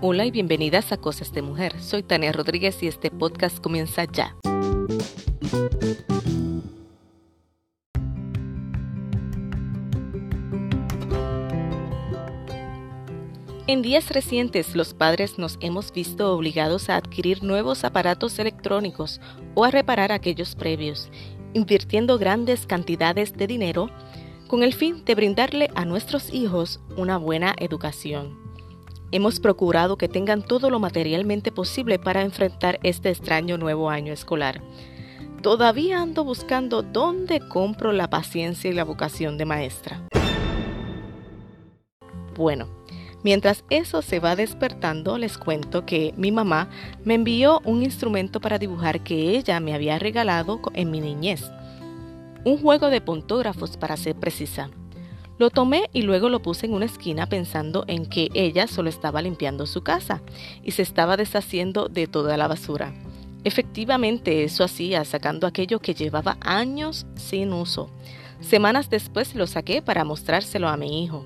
Hola y bienvenidas a Cosas de Mujer. Soy Tania Rodríguez y este podcast comienza ya. En días recientes los padres nos hemos visto obligados a adquirir nuevos aparatos electrónicos o a reparar aquellos previos, invirtiendo grandes cantidades de dinero con el fin de brindarle a nuestros hijos una buena educación. Hemos procurado que tengan todo lo materialmente posible para enfrentar este extraño nuevo año escolar. Todavía ando buscando dónde compro la paciencia y la vocación de maestra. Bueno, mientras eso se va despertando, les cuento que mi mamá me envió un instrumento para dibujar que ella me había regalado en mi niñez. Un juego de puntógrafos para ser precisa. Lo tomé y luego lo puse en una esquina pensando en que ella solo estaba limpiando su casa y se estaba deshaciendo de toda la basura. Efectivamente eso hacía, sacando aquello que llevaba años sin uso. Semanas después lo saqué para mostrárselo a mi hijo.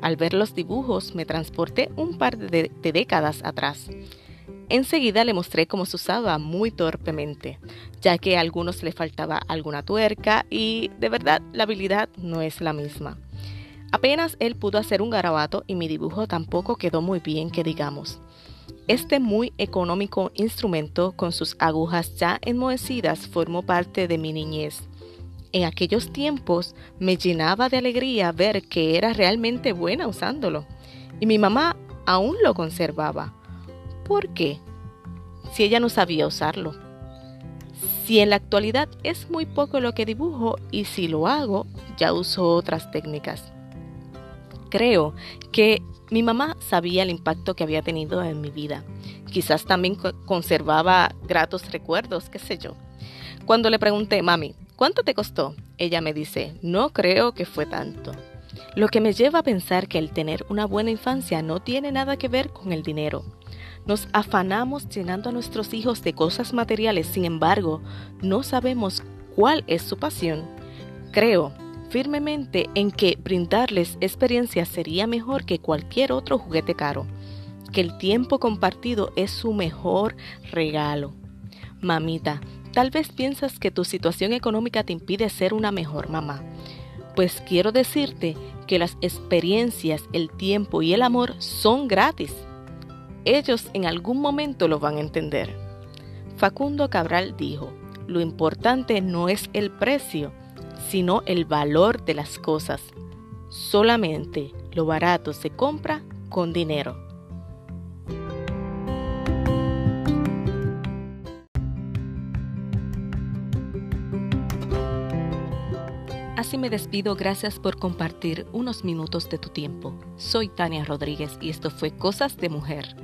Al ver los dibujos me transporté un par de, décadas atrás. Enseguida le mostré cómo se usaba muy torpemente, ya que a algunos le faltaba alguna tuerca y de verdad la habilidad no es la misma. Apenas él pudo hacer un garabato y mi dibujo tampoco quedó muy bien que digamos. Este muy económico instrumento con sus agujas ya enmohecidas formó parte de mi niñez. En aquellos tiempos me llenaba de alegría ver que era realmente buena usándolo y mi mamá aún lo conservaba. ¿Por qué? Si ella no sabía usarlo. Si en la actualidad es muy poco lo que dibujo y si lo hago, ya uso otras técnicas. Creo que mi mamá sabía el impacto que había tenido en mi vida. Quizás también conservaba gratos recuerdos, qué sé yo. Cuando le pregunté, mami, ¿cuánto te costó? Ella me dice, no creo que fue tanto. Lo que me lleva a pensar que el tener una buena infancia no tiene nada que ver con el dinero. Nos afanamos llenando a nuestros hijos de cosas materiales, sin embargo, no sabemos cuál es su pasión. Creo firmemente en que brindarles experiencia sería mejor que cualquier otro juguete caro, que el tiempo compartido es su mejor regalo. Mamita, tal vez piensas que tu situación económica te impide ser una mejor mamá. Pues quiero decirte que las experiencias, el tiempo y el amor son gratis. Ellos en algún momento lo van a entender. Facundo Cabral dijo, lo importante no es el precio, sino el valor de las cosas. Solamente lo barato se compra con dinero. Así me despido, gracias por compartir unos minutos de tu tiempo. Soy Tania Rodríguez y esto fue Cosas de Mujer.